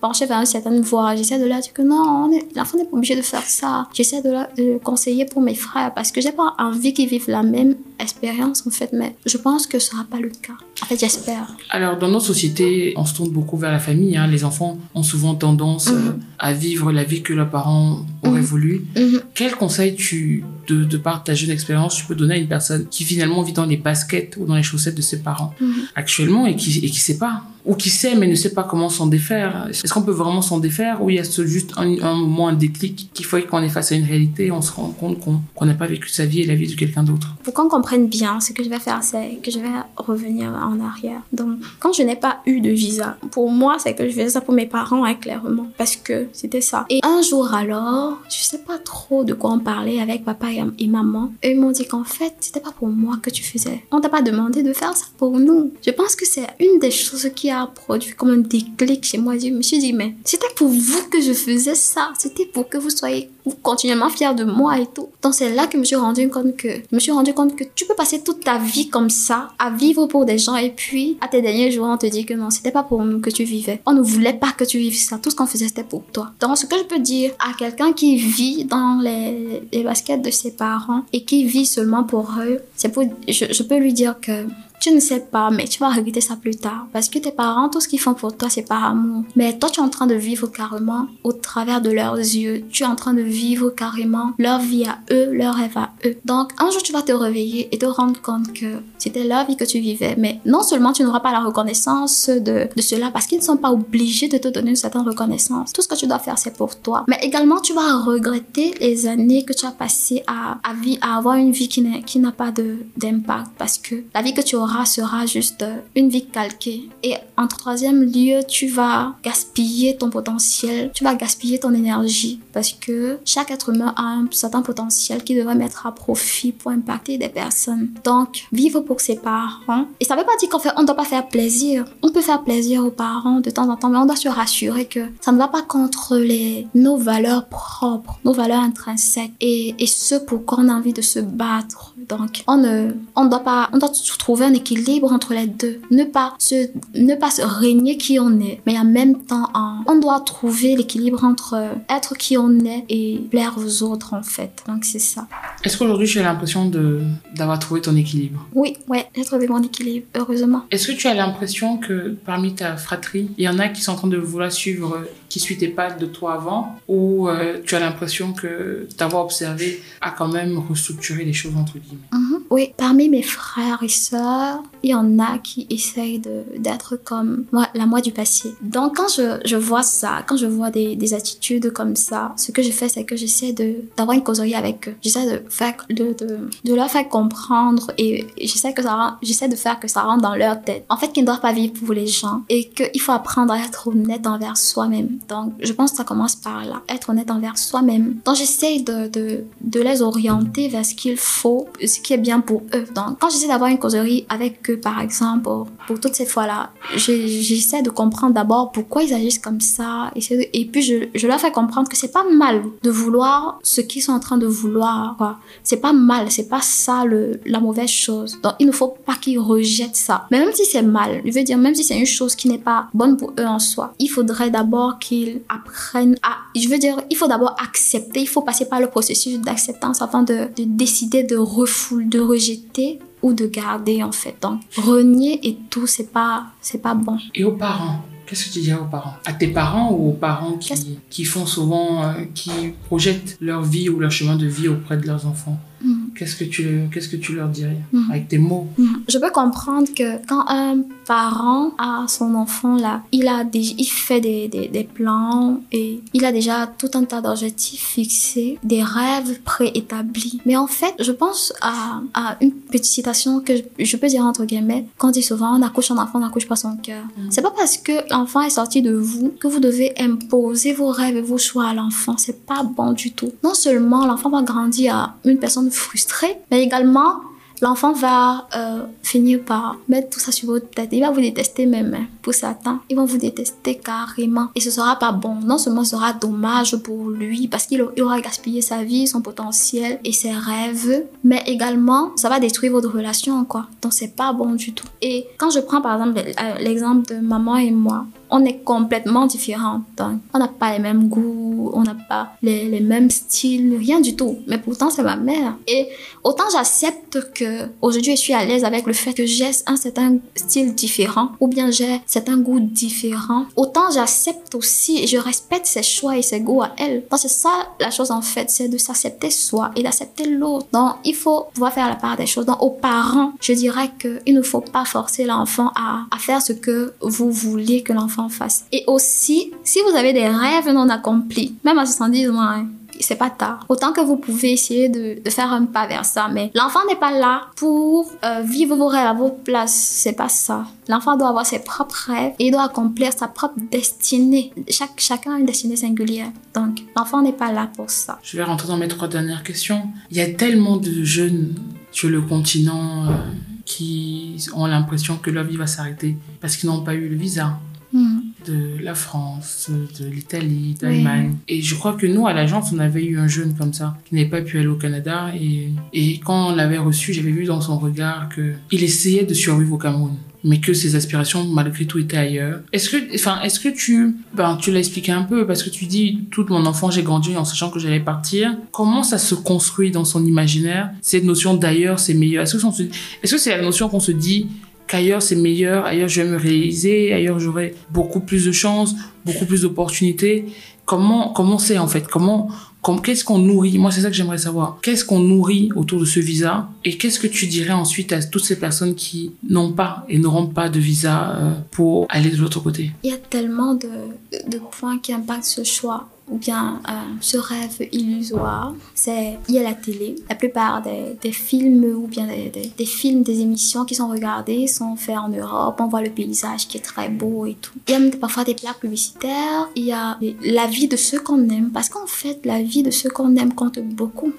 pencher vers une certaine voie. J'essaie de leur dire que non, l'enfant n'est pas obligé de faire ça. J'essaie de, le conseiller pour mes frères parce que j'ai pas envie qu'ils vivent la même expérience en fait, mais je pense que ce sera pas le cas. En fait, j'espère. Alors, dans notre société, on se tourne beaucoup vers la famille. Hein. Les enfants ont souvent tendance mhm. euh, à vivre la vie que leurs parents auraient mhm. voulu. Mhm. Quel conseil tu, de, de par ta jeune expérience, tu peux donner à une personne qui finalement vit dans les baskets ou dans les chaussettes de ses parents actuellement et qui, et qui sait pas? Ou qui sait mais ne sait pas comment s'en défaire. Est-ce qu'on peut vraiment s'en défaire ou il y a juste un, moment, un déclic qu'il faut qu'on est face à une réalité et on se rend compte qu'on n'a pas vécu sa vie et la vie de quelqu'un d'autre? Pour qu'on comprennent bien, ce que je vais faire, c'est que je vais revenir en arrière. Donc, quand je n'ai pas eu de visa, pour moi, c'est que je faisais ça pour mes parents, hein, clairement, parce que c'était ça. Et un jour alors, je sais pas trop de quoi on parlait avec papa et, maman. Et ils m'ont dit qu'en fait, c'était pas pour moi que tu faisais. On t'a pas demandé de faire ça pour nous. Je pense que c'est une des choses qui a produit comme un déclic chez moi. Je me suis dit, mais c'était pour vous que je faisais ça. C'était pour que vous soyez continuellement fiers de moi et tout. Donc c'est là que je me suis rendu compte que, je me suis rendu compte que tu peux passer toute ta vie comme ça, à vivre pour des gens et puis à tes derniers jours, on te dit que non, c'était pas pour nous que tu vivais. On ne voulait pas que tu vives ça. Tout ce qu'on faisait, c'était pour toi. Donc ce que je peux dire à quelqu'un qui vit dans les, baskets de ses parents et qui vit seulement pour eux, c'est pour, je peux lui dire que tu ne sais pas, mais tu vas regretter ça plus tard. Parce que tes parents, tout ce qu'ils font pour toi, c'est par amour. Mais toi, tu es en train de vivre carrément au travers de leurs yeux. Tu es en train de vivre carrément leur vie à eux, leur rêve à eux. Donc, un jour, tu vas te réveiller et te rendre compte que c'était leur vie que tu vivais. Mais non seulement tu n'auras pas la reconnaissance de, de cela, parce qu'ils ne sont pas obligés de te donner une certaine reconnaissance. Tout ce que tu dois faire, c'est pour toi. Mais également, tu vas regretter les années que tu as passées à, à, vie, à avoir une vie qui n'a pas d'impact. Parce que la vie que tu auras sera juste une vie calquée. Et en troisième lieu, tu vas gaspiller ton potentiel, tu vas gaspiller ton énergie parce que chaque être humain a un certain potentiel qui devrait mettre à profit pour impacter des personnes. Donc, vivre pour ses parents. Et ça veut pas dire qu'en fait, on doit pas faire plaisir. On peut faire plaisir aux parents de temps en temps, mais on doit se rassurer que ça ne va pas contre les, nos valeurs propres, nos valeurs intrinsèques et, et ce pour quoi on a envie de se battre. Donc, on ne, on doit pas, on doit trouver un équilibre entre les deux. Ne pas se, ne pas se régner qui on est, mais en même temps, on doit trouver l'équilibre entre être qui on est et plaire aux autres, en fait. Donc, c'est ça. Est-ce qu'aujourd'hui, tu as l'impression d'avoir trouvé ton équilibre? Oui, ouais, j'ai trouvé mon équilibre, heureusement. Est-ce que tu as l'impression que parmi ta fratrie, il y en a qui sont en train de vouloir suivre, qui suivent tes pas de toi avant, ou euh, tu as l'impression que t'avoir observé a quand même restructuré les choses entre guillemets? Mm-hmm. Oui, parmi mes frères et sœurs, il y en a qui essayent d'être comme moi, la moi du passé. Donc quand je, vois ça, quand je vois des, des attitudes comme ça, ce que je fais, c'est que j'essaie d'avoir une causerie avec eux. J'essaie de, leur faire comprendre et, j'essaie j'essaie de faire que ça rentre dans leur tête. En fait, qu'ils ne doivent pas vivre pour les gens et qu'il faut apprendre à être honnête envers soi-même. Donc je pense que ça commence par là, être honnête envers soi-même. Donc j'essaie de les orienter vers ce qu'il faut, ce qui est bien pour eux. Donc, quand j'essaie d'avoir une causerie avec eux, par exemple, pour, toutes ces fois-là, j'essaie de comprendre d'abord pourquoi ils agissent comme ça. Et, puis, je, leur fais comprendre que c'est pas mal de vouloir ce qu'ils sont en train de vouloir. C'est pas mal, c'est pas ça le, la mauvaise chose. Donc, il ne faut pas qu'ils rejettent ça. Mais même si c'est mal, je veux dire, même si c'est une chose qui n'est pas bonne pour eux en soi, il faudrait d'abord qu'ils apprennent à, je veux dire, il faut d'abord accepter, il faut passer par le processus d'acceptance avant de, de décider de refouler, de rejeter ou de garder en fait. Donc renier et tout, c'est pas, c'est pas bon. Et aux parents Qu'est-ce que tu dirais aux parents? À tes parents ou aux parents qui, qui font souvent, euh, qui projettent leur vie ou leur chemin de vie auprès de leurs enfants? Mm. Qu'est-ce que tu qu'est-ce que tu leur dirais mm. avec tes mots? Mm. Je peux comprendre que quand un parent a son enfant là, il a des, il fait des, des, des plans et il a déjà tout un tas d'objectifs fixés, des rêves préétablis. Mais en fait, je pense à, à une petite citation que je, peux dire entre guillemets. Quand dit souvent on accouche un enfant, on n'accouche pas son cœur. C'est pas parce que l'enfant est sorti de vous que vous devez imposer vos rêves et vos choix à l'enfant. C'est pas bon du tout. Non seulement l'enfant va grandir à une personne frustré, mais également l'enfant va euh, finir par mettre tout ça sur votre tête. Il va vous détester même hein, pour certains. Ils vont vous détester carrément. Et ce sera pas bon. Non seulement ce sera dommage pour lui parce qu'il aura gaspillé sa vie, son potentiel et ses rêves, mais également ça va détruire votre relation quoi. Donc c'est pas bon du tout. Et quand je prends par exemple l'exemple de maman et moi, on est complètement différents. On n'a pas les mêmes goûts, on n'a pas les, les, mêmes styles, rien du tout. Mais pourtant, c'est ma mère. Et autant j'accepte que aujourd'hui, je suis à l'aise avec le fait que j'ai un certain style différent ou bien j'ai certains goûts différents, autant j'accepte aussi je respecte ses choix et ses goûts à elle. Donc, c'est ça la chose en fait, c'est de s'accepter soi et d'accepter l'autre. Donc, il faut pouvoir faire la part des choses. Donc, aux parents, je dirais qu'il ne faut pas forcer l'enfant à, à faire ce que vous voulez que l'enfant face. Et aussi, si vous avez des rêves non accomplis, même à 70 ans, hein, c'est pas tard. Autant que vous pouvez essayer de, faire un pas vers ça, mais l'enfant n'est pas là pour euh, vivre vos rêves à votre place. C'est pas ça. L'enfant doit avoir ses propres rêves et il doit accomplir sa propre destinée. Chaque, chacun a une destinée singulière. Donc, l'enfant n'est pas là pour ça. Je vais rentrer dans mes trois dernières questions. Il y a tellement de jeunes sur le continent euh, qui ont l'impression que leur vie va s'arrêter parce qu'ils n'ont pas eu le visa Hmm. de la France, de l'Italie, d'Allemagne. Et je crois que nous, à l'agence, on avait eu un jeune comme ça, qui n'avait pas pu aller au Canada. Et, et quand on l'avait reçu, j'avais vu dans son regard que il essayait de survivre au Cameroun mais que ses aspirations malgré tout étaient ailleurs. Est-ce que, enfin, est-ce que tu, ben, tu l'as expliqué un peu parce que tu dis toute mon enfant j'ai grandi en sachant que j'allais partir. Comment ça se construit dans son imaginaire cette notion d'ailleurs c'est meilleur? Est-ce que c'est est-ce que c'est la notion qu'on se dit qu'ailleurs c'est meilleur, ailleurs je vais me réaliser, ailleurs j'aurai beaucoup plus de chances, beaucoup plus d'opportunités. Comment comment c'est en fait? Comment comme qu'est-ce qu'on nourrit? Moi c'est ça que j'aimerais savoir. Qu'est-ce qu'on nourrit autour de ce visa? Et qu'est-ce que tu dirais ensuite à toutes ces personnes qui n'ont pas et n'auront pas de visa euh, pour aller de l'autre côté? Il y a tellement de, de points qui impactent ce choix ou bien euh, ce rêve illusoire, c'est il y a la télé. La plupart des, des films ou bien des, des, films, des émissions qui sont regardées sont faits en Europe. On voit le paysage qui est très beau et tout. Il y a parfois des plats publicitaires. Il y a la vie de ceux qu'on aime parce qu'en fait la vie de ceux qu'on aime compte beaucoup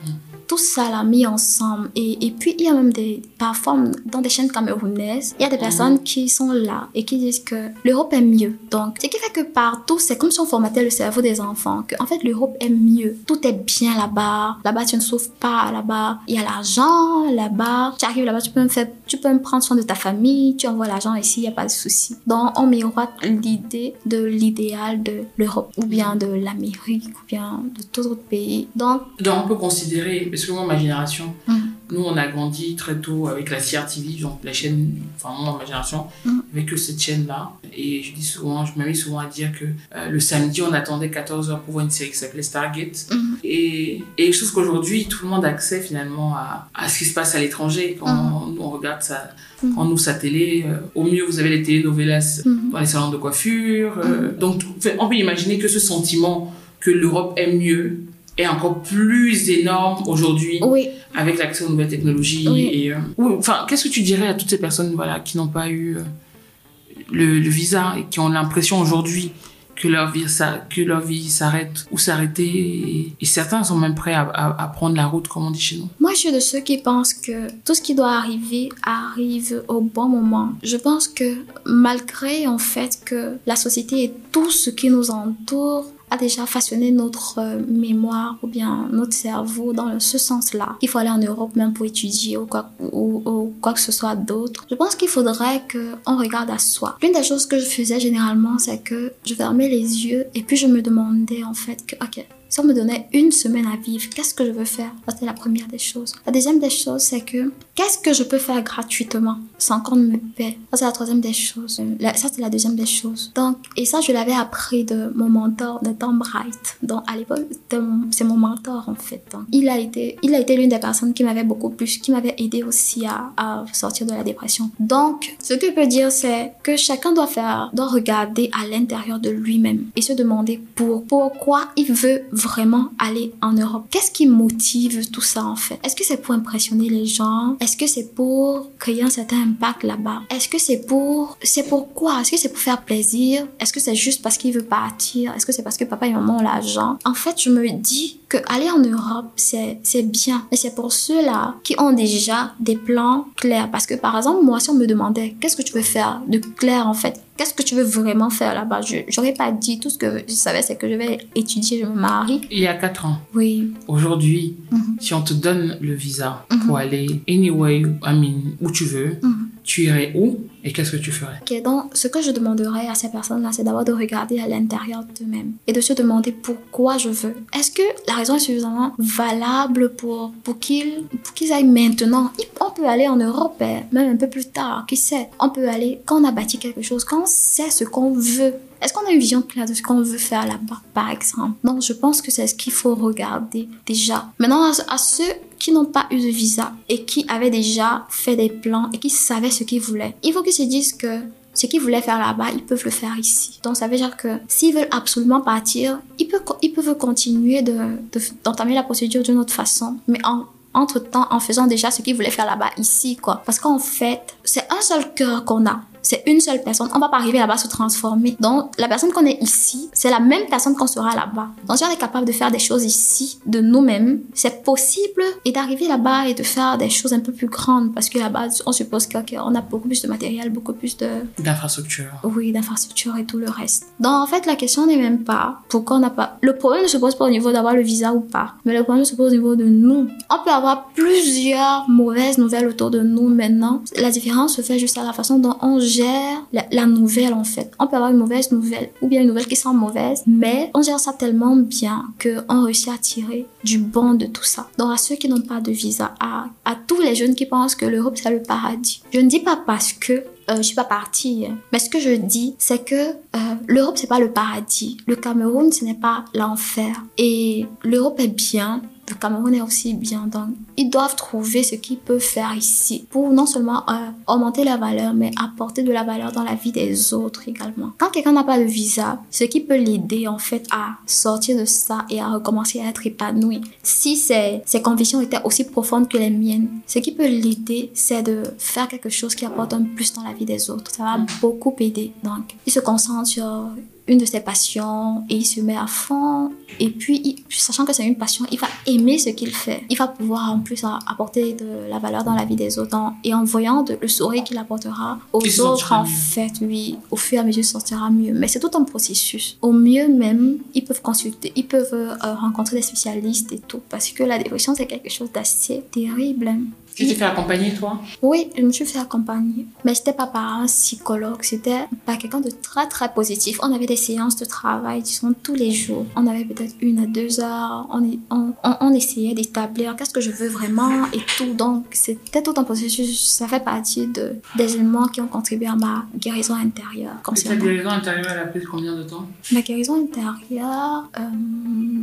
tout ça l'a mis ensemble. Et, et, puis, il y a même des, parfois, dans des chaînes camerounaises, il y a des personnes qui sont là et qui disent que l'Europe est mieux. Donc, ce qui fait que partout, c'est comme si on formatait le cerveau des enfants, que en fait, l'Europe est mieux. Tout est bien là-bas. Là-bas, tu ne souffres pas. Là-bas, il y a l'argent. Là-bas, tu arrives là-bas, tu peux me faire, tu peux me prendre soin de ta famille. Tu envoies l'argent ici, il n'y a pas de souci. Donc, on miroite l'idée de l'idéal de l'Europe ou bien de l'Amérique ou bien de tout autre pays. Donc, Donc, on peut considérer, moi, ma génération, mm. nous, on a grandi très tôt avec la CRTV, donc la chaîne, enfin, moi, ma génération, mm. avec cette chaîne-là. Et je dis souvent, je m'amuse souvent à dire que euh, le samedi, on attendait 14h pour voir une série qui s'appelait Stargate. Mm. Et, et je trouve qu'aujourd'hui, tout le monde a accès finalement à, à ce qui se passe à l'étranger quand on, on, regarde ça. Quand on ouvre sa télé, euh, au mieux vous avez les télénovelas dans les salons de coiffure. Euh, donc on peut imaginer que ce sentiment que l'Europe est mieux est encore plus énorme aujourd'hui oui. avec l'accès aux nouvelles technologies. Oui. Et, euh, enfin, qu'est-ce que tu dirais à toutes ces personnes voilà, qui n'ont pas eu euh, le, le, visa et qui ont l'impression aujourd'hui que leur vie, ça, que leur vie s'arrête ou s'arrêter et, et, certains sont même prêts à, à, à, prendre la route, comme on dit chez nous? Moi, je suis de ceux qui pensent que tout ce qui doit arriver arrive au bon moment. Je pense que malgré en fait que la société et tout ce qui nous entoure a déjà façonné notre euh, mémoire ou bien notre cerveau dans ce sens-là. Il faut aller en Europe même pour étudier ou quoi, ou, ou quoi que ce soit d'autre. Je pense qu'il faudrait qu'on regarde à soi. L'une des choses que je faisais généralement, c'est que je fermais les yeux et puis je me demandais en fait que, ok, si on me donnait une semaine à vivre, qu'est-ce que je veux faire? C'était la première des choses. La deuxième des choses, c'est que qu'est-ce que je peux faire gratuitement sans qu'on me paie Ça, c'est la troisième des choses. La, ça, c'est la deuxième des choses. Donc, et ça, je l'avais appris de mon mentor, de Tom Bright. Donc, à l'époque, c'est mon mentor, en fait. Il a été, été l'une des personnes qui m'avait beaucoup plus, qui m'avait aidé aussi à, à sortir de la dépression. Donc, ce que je peux dire, c'est que chacun doit faire, doit regarder à l'intérieur de lui-même et se demander pour, pourquoi il veut vraiment aller en Europe? Qu'est-ce qui motive tout ça en fait? Est-ce que c'est pour impressionner les gens? Est-ce que c'est pour créer un certain impact là-bas? Est-ce que c'est pour... C'est pourquoi Est-ce que c'est pour faire plaisir? Est-ce que c'est juste parce qu'il veut partir? Est-ce que c'est parce que papa et maman ont l'argent? En fait, je me dis que aller en Europe, c'est bien. Mais c'est pour ceux-là qui ont déjà des plans clairs. Parce que par exemple, moi, si on me demandait qu'est-ce que tu veux faire de clair en fait? Qu'est-ce que tu veux vraiment faire là-bas? Je n'aurais pas dit tout ce que je savais, c'est que je vais étudier, je me marie. Il y a 4 ans. Oui. Aujourd'hui, Mhm. si on te donne le visa Mhm. pour aller anyway, I mean, où tu veux, Mhm. Tu irais où et qu'est-ce que tu ferais? Donc ce que je demanderais à ces personnes-là, c'est d'abord de regarder à l'intérieur d'eux-mêmes et de se demander pourquoi je veux. Est-ce que la raison est suffisamment valable pour, pour qu'ils aillent maintenant? On peut aller en Europe, eh, même un peu plus tard, qui sait? On peut aller quand on a bâti quelque chose, quand on sait ce qu'on veut. Est-ce qu'on a une vision claire de ce qu'on veut faire là-bas, par exemple? Donc, je pense que c'est ce qu'il faut regarder déjà. Maintenant, à, ceux qui n'ont pas eu de visa et qui avaient déjà fait des plans et qui savaient ce qu'ils voulaient, il faut qu'ils se disent que ce qu'ils voulaient faire là-bas, ils peuvent le faire ici. Donc ça veut dire que s'ils veulent absolument partir, ils peuvent, continuer d'entamer de, d'entamer la procédure d'une autre façon, mais en entre-temps en faisant déjà ce qu'ils voulaient faire là-bas ici, quoi. Parce qu'en fait, c'est un seul cœur qu'on a c'est une seule personne. On va pas arriver là-bas se transformer. Donc, la personne qu'on est ici, c'est la même personne qu'on sera là-bas. Donc, si on est capable de faire des choses ici de nous-mêmes, c'est possible et d'arriver là-bas et de faire des choses un peu plus grandes parce que là-bas, on suppose qu'on a beaucoup plus de matériel, beaucoup plus de... D'infrastructures. Oui, d'infrastructures et tout le reste. Donc, en fait, la question n'est même pas pourquoi on n'a pas... Le problème ne se pose pas au niveau d'avoir le visa ou pas, mais le problème se pose au niveau de nous. On peut avoir plusieurs mauvaises nouvelles autour de nous maintenant. La différence se fait juste à la façon dont on gère la, nouvelle en fait. On peut avoir une mauvaise nouvelle ou bien une nouvelle qui sent mauvaise, mais on gère ça tellement bien qu'on réussit à tirer du bon de tout ça. Donc à ceux qui n'ont pas de visa, à, à tous les jeunes qui pensent que l'Europe c'est le paradis. Je ne dis pas parce que euh, je suis pas partie. Hein. Mais ce que je dis, c'est que euh, l'Europe, c'est pas le paradis. Le Cameroun, ce n'est pas l'enfer. Et l'Europe est bien, le Cameroun est aussi bien. Donc, ils doivent trouver ce qu'ils peuvent faire ici pour non seulement euh, augmenter la valeur, mais apporter de la valeur dans la vie des autres également. Quand quelqu'un n'a pas de visa, ce qui peut l'aider en fait à sortir de ça et à recommencer à être épanoui, si ses, ses convictions étaient aussi profondes que les miennes, ce qui peut l'aider, c'est de faire quelque chose qui apporte un plus dans la vie des autres. Ça va beaucoup aider. Donc, il se concentre sur une de ses passions et il se met à fond. Et puis, sachant que c'est une passion, il va aimer ce qu'il fait. Il va pouvoir en plus apporter de la valeur dans la vie des autres. Et en voyant le sourire qu'il apportera aux autres, en fait, lui, au fur et à mesure, sortira mieux. Mais c'est tout un processus. Au mieux même, ils peuvent consulter, ils peuvent euh, rencontrer des spécialistes et tout. Parce que la dépression, c'est quelque chose d'assez terrible. Tu t'es fait accompagner, toi? Oui, je me suis fait accompagner. Mais c'était pas par un psychologue, c'était par quelqu'un de très très positif. On avait des séances de travail, disons, tous les jours. On avait peut-être une à deux heures. On, on, on, essayait d'établir qu'est-ce que je veux vraiment et tout. Donc, c'était tout un processus. Ça fait partie de, des éléments qui ont contribué à ma guérison intérieure. Et ta guérison intérieure, elle a pris combien de temps? Ma guérison intérieure, euh,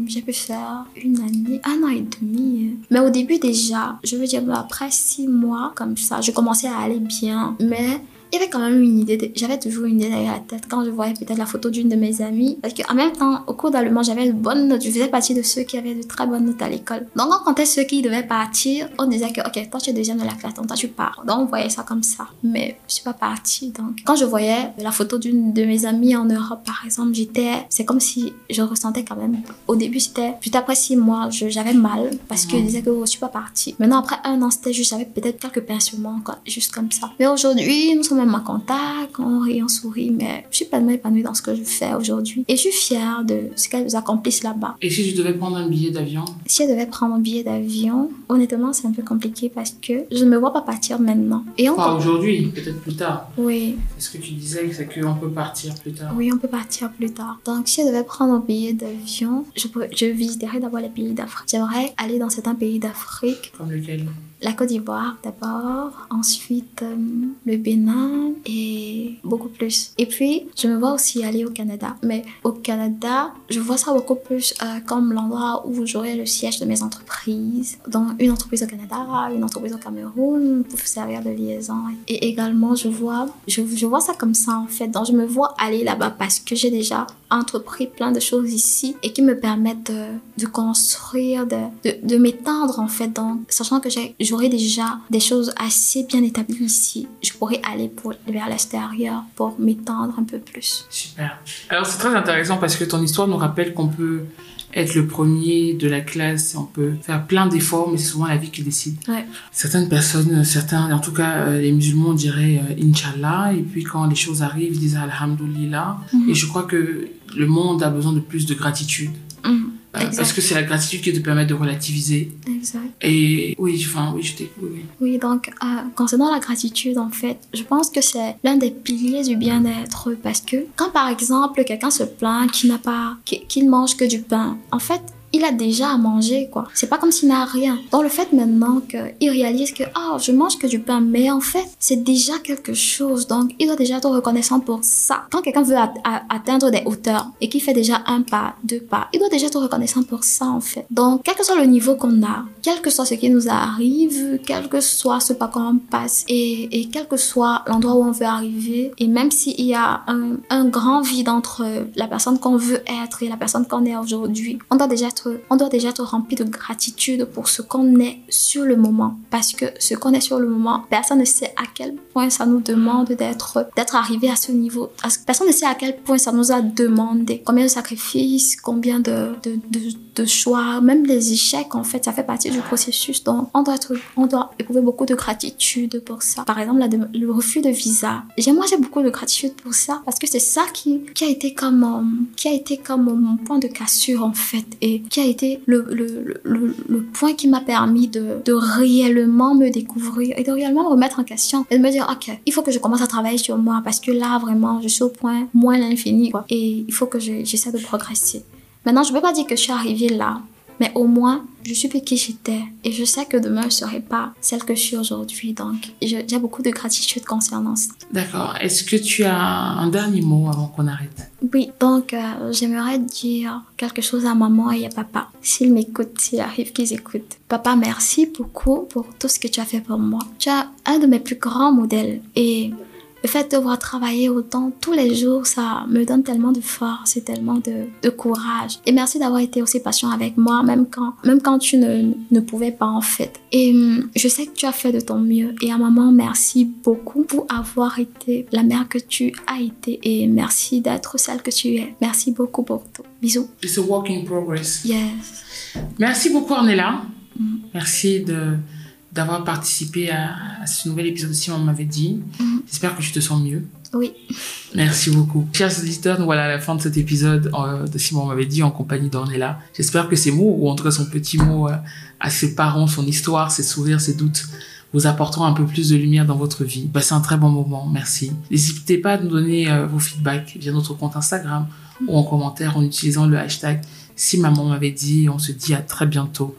j'ai pu faire une année, un an et demi. Mais au début déjà, je veux dire, après six mois comme ça, je commençais à aller bien. Mais il y avait quand même une idée, j'avais toujours une idée derrière la tête quand je voyais peut-être la photo d'une de mes amies. Parce qu'en même temps, au cours d'allemand, j'avais de bonnes notes, je faisais partie de ceux qui avaient de très bonnes notes à l'école. Donc on comptait ceux qui devaient partir, on disait que, ok, toi tu es deuxième de la classe, donc toi tu pars. Donc on voyait ça comme ça. Mais je suis pas partie. Donc quand je voyais la photo d'une de mes amies en Europe, par exemple, j'étais, c'est comme si je ressentais quand même, au début c'était, juste après six mois, j'avais mal parce que je disais que oh, je suis pas partie. Maintenant après un an, c'était juste, j'avais peut-être quelques pincements, quoi, juste comme ça. Mais aujourd'hui, nous sommes même en contact, on rit, on sourit, mais je suis pleinement épanouie dans ce que je fais aujourd'hui. Et je suis fière de ce qu'elles accomplissent là-bas. Et si tu devais prendre un billet d'avion? Si je devais prendre un billet d'avion, honnêtement, c'est un peu compliqué parce que je ne me vois pas partir maintenant. Et Pas aujourd'hui, peut-être plus tard. Oui. Ce que tu disais, c'est qu'on peut partir plus tard? Oui, on peut partir plus tard. Donc, si je devais prendre un billet d'avion, je, je visiterais d'abord les pays d'Afrique. J'aimerais aller dans certains pays d'Afrique. Comme lequel? La Côte d'Ivoire d'abord, ensuite euh, le Bénin et beaucoup plus. Et puis, je me vois aussi aller au Canada. Mais au Canada, je vois ça beaucoup plus euh, comme l'endroit où j'aurai le siège de mes entreprises. Donc, une entreprise au Canada, une entreprise au Cameroun pour servir de liaison. Et également, je vois, je, vois ça comme ça en fait. Donc, je me vois aller là-bas parce que j'ai déjà entrepris plein de choses ici et qui me permettent de, construire, de, de, m'étendre en fait. Donc, sachant que j'aurai déjà des choses assez bien établies ici, je pourrais aller pour, vers l'extérieur pour m'étendre un peu plus. Super. Alors, c'est très intéressant parce que ton histoire nous rappelle qu'on peut être le premier de la classe, on peut faire plein d'efforts, mais c'est souvent la vie qui décide. Ouais. Certaines personnes, certains, en tout cas euh, les musulmans diraient euh, Inch'Allah, et puis quand les choses arrivent, ils disent Alhamdulillah. Mhm. Et je crois que le monde a besoin de plus de gratitude. Euh, parce que c'est la gratitude qui te permet de relativiser. Exact. Et oui, enfin, oui, je. Oui, oui. donc, euh, concernant la gratitude, en fait, je pense que c'est l'un des piliers du bien-être parce que quand, par exemple, quelqu'un se plaint qu'il n'a pas, qu'il mange que du pain, en fait, il a déjà à manger, quoi. C'est pas comme s'il n'a rien. Dans le fait maintenant qu'il réalise que, ah, je mange que du pain, mais en fait, c'est déjà quelque chose. Donc, il doit déjà être reconnaissant pour ça. Quand quelqu'un veut atteindre des hauteurs et qu'il fait déjà un pas, deux pas, il doit déjà être reconnaissant pour ça, en fait. Donc, quel que soit le niveau qu'on a, quel que soit ce qui nous arrive, quel que soit ce pas qu'on passe et, et quel que soit l'endroit où on veut arriver, et même s'il y a un, un grand vide entre la personne qu'on veut être et la personne qu'on est aujourd'hui, on doit déjà être, on doit déjà être rempli de gratitude pour ce qu'on est sur le moment. Parce que ce qu'on est sur le moment, personne ne sait à quel point ça nous demande d'être, d'être arrivé à ce niveau. Personne ne sait à quel point ça nous a demandé combien de sacrifices, combien de, choix, même les échecs, en fait, ça fait partie du processus. Donc, on doit être, on doit éprouver beaucoup de gratitude pour ça. Par exemple, le refus de visa. J'ai, moi, j'ai beaucoup de gratitude pour ça parce que c'est ça qui, qui a été comme, euh, qui a été comme mon point de cassure, en fait, et qui a été le, le, le, le point qui m'a permis de, de réellement me découvrir et de réellement me remettre en question et de me dire, OK, il faut que je commence à travailler sur moi parce que là, vraiment, je suis au point moins l'infini, quoi. Et il faut que j'essaie de progresser. Maintenant, je ne peux pas dire que je suis arrivée là, mais au moins, je suis plus qui j'étais et je sais que demain, je ne serai pas celle que je suis aujourd'hui. Donc, j'ai beaucoup de gratitude concernant ça. D'accord. Est-ce que tu as un dernier mot avant qu'on arrête? Oui, donc euh, j'aimerais dire quelque chose à maman et à papa. S'ils m'écoutent, s'il arrive qu'ils écoutent. Papa, merci beaucoup pour tout ce que tu as fait pour moi. Tu as un de mes plus grands modèles et le fait de devoir travailler autant tous les jours, ça me donne tellement de force et tellement de, de courage. Et merci d'avoir été aussi patient avec moi, même quand, même quand tu ne, ne pouvais pas en fait. Et hum, je sais que tu as fait de ton mieux. Et à maman, merci beaucoup pour avoir été la mère que tu as été. Et merci d'être celle que tu es. Merci beaucoup pour tout. Bisous. It's a work in progress. Yes. Merci beaucoup, Ornella. Mm. Merci de d'avoir participé à, ce nouvel épisode aussi, on m'avait dit. Mm. J'espère que tu te sens mieux. Oui. Merci beaucoup. Chers auditeurs, nous voilà à la fin de cet épisode euh, de Simon m'avait dit en compagnie d'Ornella. J'espère que ces mots, ou en tout cas son petit mot euh, à ses parents, son histoire, ses sourires, ses doutes, vous apporteront un peu plus de lumière dans votre vie. C'est un très bon moment, merci. N'hésitez pas à nous donner euh, vos feedbacks via notre compte Instagram ou en commentaire en utilisant le hashtag si maman m'avait dit. On se dit à très bientôt.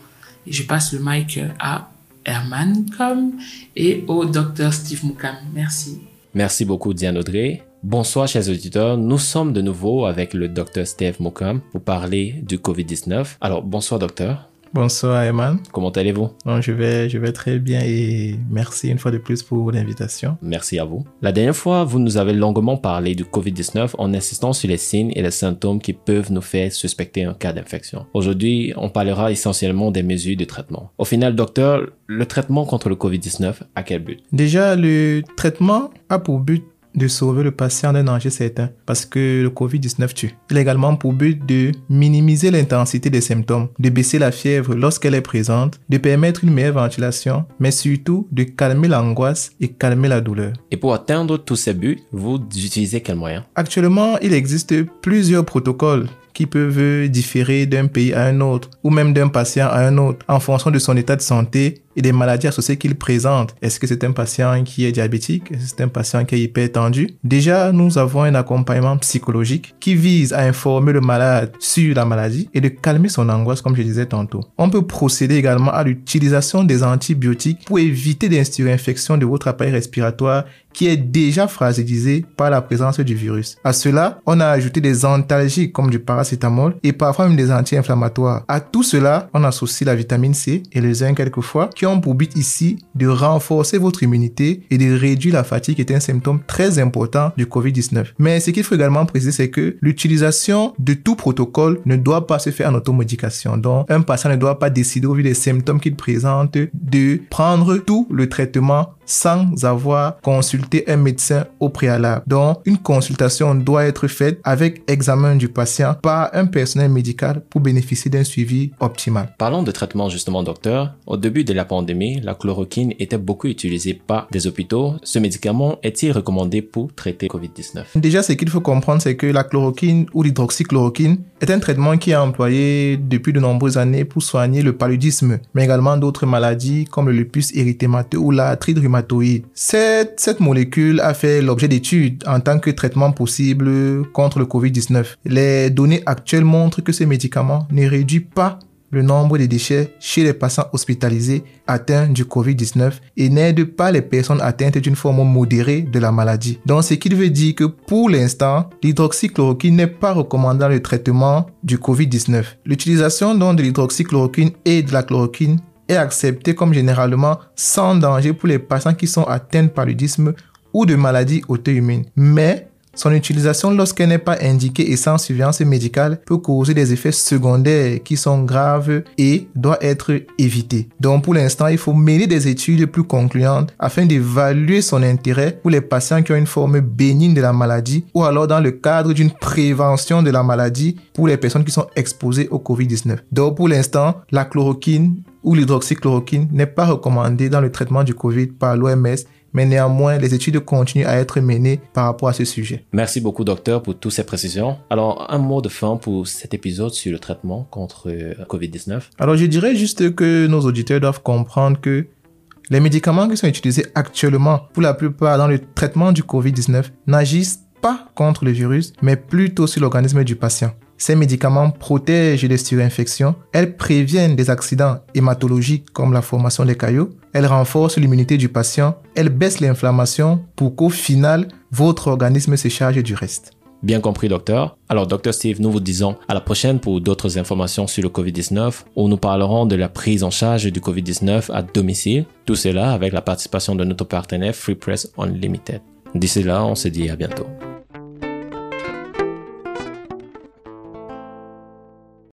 Et je passe le mic à Herman Com et au docteur Steve Moukam. Merci. Merci beaucoup Diane Audrey. Bonsoir chers auditeurs, nous sommes de nouveau avec le docteur Steve Moukam pour parler du COVID-19. Alors bonsoir docteur. Bonsoir Eman. Comment allez-vous? Je vais, je vais très bien et merci une fois de plus pour l'invitation. Merci à vous. La dernière fois, vous nous avez longuement parlé du COVID-19 en insistant sur les signes et les symptômes qui peuvent nous faire suspecter un cas d'infection. Aujourd'hui, on parlera essentiellement des mesures de traitement. Au final, docteur, le traitement contre le COVID-19 a quel but? Déjà, le traitement a pour but de sauver le patient d'un danger certain parce que le Covid-19 tue. Il a également pour but de minimiser l'intensité des symptômes, de baisser la fièvre lorsqu'elle est présente, de permettre une meilleure ventilation, mais surtout de calmer l'angoisse et calmer la douleur. Et pour atteindre tous ces buts, vous utilisez quels moyens? Actuellement, il existe plusieurs protocoles qui peuvent différer d'un pays à un autre ou même d'un patient à un autre en fonction de son état de santé et des maladies associées qu'il présente. Est-ce que c'est un patient qui est diabétique? Est-ce que c'est un patient qui est hypertendu? Déjà, nous avons un accompagnement psychologique qui vise à informer le malade sur la maladie et de calmer son angoisse, comme je disais tantôt. On peut procéder également à l'utilisation des antibiotiques pour éviter des infections de votre appareil respiratoire qui est déjà fragilisé par la présence du virus. À cela, on a ajouté des antalgiques comme du paracétamol et parfois même des anti-inflammatoires. À tout cela, on associe la vitamine C et le zinc quelquefois qui pour but ici de renforcer votre immunité et de réduire la fatigue qui est un symptôme très important du COVID-19. Mais ce qu'il faut également préciser, c'est que l'utilisation de tout protocole ne doit pas se faire en automédication. Donc, un patient ne doit pas décider au vu des symptômes qu'il présente de prendre tout le traitement sans avoir consulté un médecin au préalable. Donc, une consultation doit être faite avec examen du patient par un personnel médical pour bénéficier d'un suivi optimal. Parlons de traitement justement, docteur. Au début de la pandémie, la chloroquine était beaucoup utilisée par des hôpitaux. Ce médicament est-il recommandé pour traiter COVID-19? Déjà, ce qu'il faut comprendre, c'est que la chloroquine ou l'hydroxychloroquine est un traitement qui est employé depuis de nombreuses années pour soigner le paludisme, mais également d'autres maladies comme le lupus érythémateux ou l'arthrite rhumatoïde cette, cette molécule a fait l'objet d'études en tant que traitement possible contre le COVID-19. Les données actuelles montrent que ce médicament ne réduit pas le nombre de déchets chez les patients hospitalisés atteints du COVID-19 et n'aide pas les personnes atteintes d'une forme modérée de la maladie. Donc, ce qui veut dire que pour l'instant, l'hydroxychloroquine n'est pas recommandée dans le traitement du COVID-19. L'utilisation de l'hydroxychloroquine et de la chloroquine est acceptée comme généralement sans danger pour les patients qui sont atteints par paludisme ou de maladies auto-immunes. Mais son utilisation lorsqu'elle n'est pas indiquée et sans surveillance médicale peut causer des effets secondaires qui sont graves et doit être évité. Donc pour l'instant, il faut mener des études plus concluantes afin d'évaluer son intérêt pour les patients qui ont une forme bénigne de la maladie ou alors dans le cadre d'une prévention de la maladie pour les personnes qui sont exposées au COVID-19. Donc pour l'instant, la chloroquine ou l'hydroxychloroquine n'est pas recommandée dans le traitement du COVID par l'OMS mais néanmoins, les études continuent à être menées par rapport à ce sujet. Merci beaucoup, docteur, pour toutes ces précisions. Alors, un mot de fin pour cet épisode sur le traitement contre euh, COVID-19. Alors, je dirais juste que nos auditeurs doivent comprendre que les médicaments qui sont utilisés actuellement, pour la plupart dans le traitement du COVID-19, n'agissent pas contre le virus, mais plutôt sur l'organisme du patient. Ces médicaments protègent des surinfections, elles préviennent des accidents hématologiques comme la formation des caillots, elles renforcent l'immunité du patient, elles baissent l'inflammation pour qu'au final, votre organisme se charge du reste. Bien compris, docteur. Alors, docteur Steve, nous vous disons à la prochaine pour d'autres informations sur le COVID-19 où nous parlerons de la prise en charge du COVID-19 à domicile. Tout cela avec la participation de notre partenaire Free Press Unlimited. D'ici là, on se dit à bientôt.